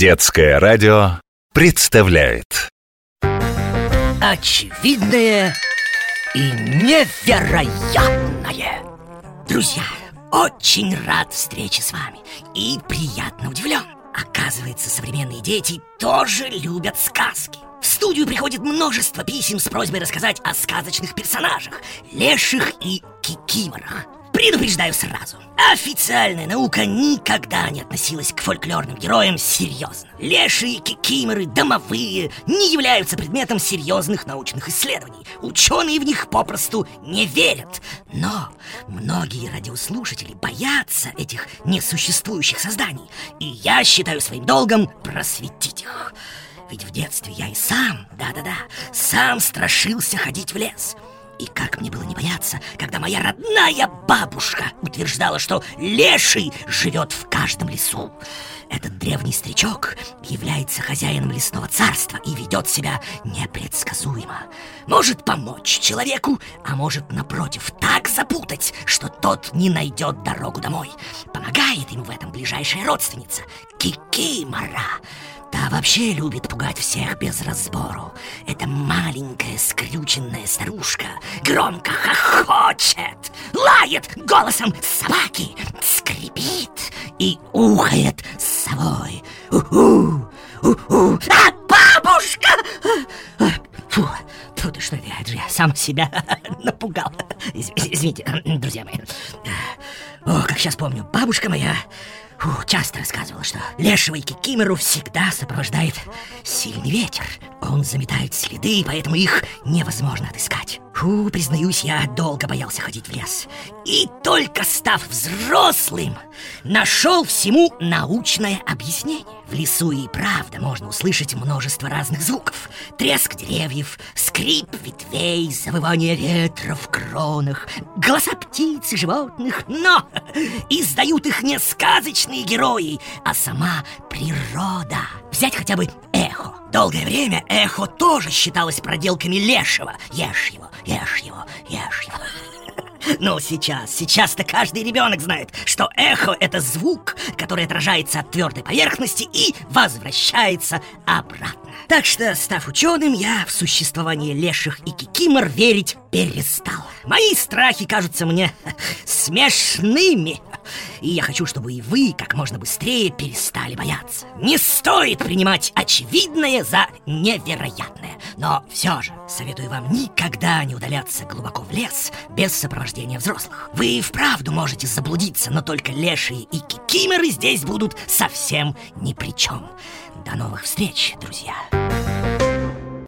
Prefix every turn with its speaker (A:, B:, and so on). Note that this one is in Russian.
A: Детское радио представляет.
B: Очевидное и невероятное. Друзья, очень рад встрече с вами И приятно удивлен. Оказывается, современные дети тоже любят сказки. В студию приходит множество писем с просьбой рассказать о сказочных персонажах Леших и кикиморах Предупреждаю сразу. Официальная наука никогда не относилась к фольклорным героям серьезно. Лешие, кикиморы, домовые не являются предметом серьезных научных исследований. Ученые в них попросту не верят. Но многие радиослушатели боятся этих несуществующих созданий И я считаю своим долгом просветить их. Ведь в детстве я и сам, да-да-да, сам страшился ходить в лес – и как мне было не бояться, когда моя родная бабушка утверждала, что леший живет в каждом лесу. Этот древний старичок является хозяином лесного царства и ведет себя непредсказуемо. Может помочь человеку, а может, напротив, так запутать, что тот не найдет дорогу домой. Помогает ему в этом ближайшая родственница Кикимора. Та вообще любит пугать всех без разбору. Эта маленькая скрюченная старушка громко хохочет, лает голосом собаки, скрипит и ухает совой. У-у, у-у. А, бабушка! Фу, фу, да что это я сам себя напугал. Извините, друзья мои. О, как сейчас помню, бабушка моя Фу, часто рассказывала, что лешего и всегда сопровождает сильный ветер. Он заметает следы, поэтому их невозможно отыскать. Фу, признаюсь, я долго боялся ходить в лес. И только став взрослым, нашел всему научное объяснение. В лесу и правда можно услышать множество разных звуков. Треск деревьев, скрип ветвей, завывание ветра в кронах, голоса птиц и животных. Но издают их не сказочные герои, а сама природа. Взять хотя бы эхо. Долгое время эхо тоже считалось проделками лешего. Ешь его, ешь его, ешь его. Ну, сейчас, сейчас-то каждый ребенок знает, что эхо — это звук, который отражается от твердой поверхности и возвращается обратно. Так что, став ученым, я в существование леших и кикимор верить перестал. Мои страхи кажутся мне смешными. И я хочу, чтобы и вы как можно быстрее перестали бояться. Не стоит принимать очевидное за невероятное. Но все же советую вам никогда не удаляться глубоко в лес без сопровождения взрослых. Вы и вправду можете заблудиться, но только лешие и кикимеры здесь будут совсем ни при чем. До новых встреч, друзья!